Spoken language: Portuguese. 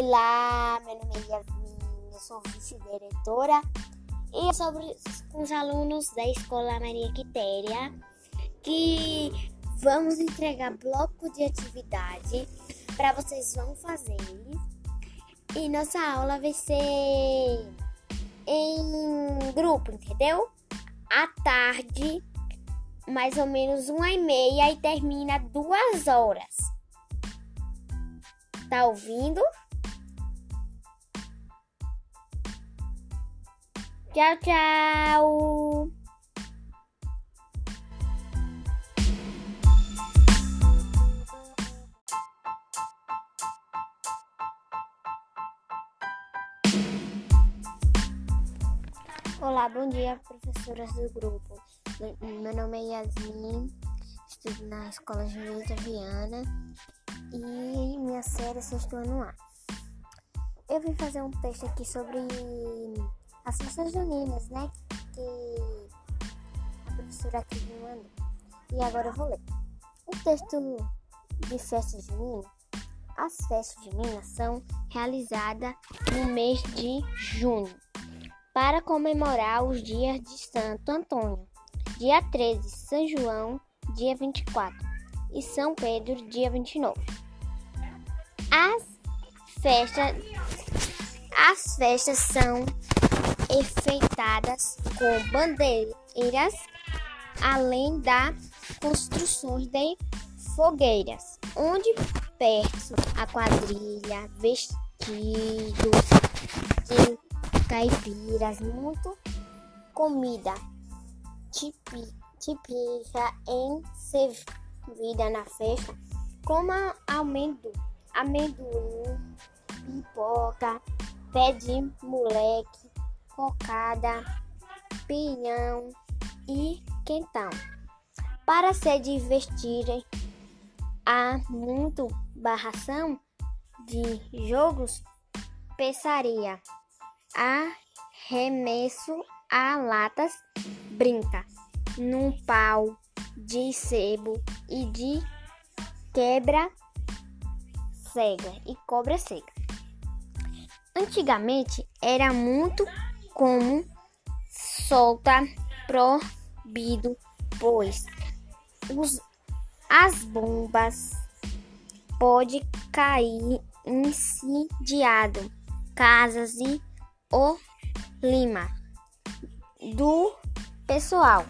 Olá, meu nome é Yasmin, eu sou vice-diretora e sobre com os alunos da Escola Maria Quitéria que vamos entregar bloco de atividade para vocês vão fazer. E nossa aula vai ser em grupo, entendeu? À tarde, mais ou menos uma e meia e termina duas horas. Tá ouvindo? Tchau, tchau. Olá, bom dia, professoras do grupo. Meu nome é Yasmin, estudo na Escola Julieta Viana e minha série é sexto ano A. Eu vim fazer um texto aqui sobre as festas juninas, né? Que a professora aqui me mandou. E agora eu vou ler. O texto de festa junina. As festas juninas são realizadas no mês de junho para comemorar os dias de Santo Antônio, dia 13, São João, dia 24 e São Pedro, dia 29. As festas, as festas são enfeitadas com bandeiras, além da construções de fogueiras, onde perto a quadrilha, vestidos de caipiras, muito comida típica em servida na festa, como amendoim, amendoim, pipoca, pé de moleque, cocada, pinhão e quentão. Para se divertirem, há muito barração de jogos, pensaria, arremesso a latas, brinca num pau de sebo e de quebra cega e cobra cega. Antigamente era muito como solta proibido, pois os, as bombas pode cair incendiado casas e o lima do pessoal.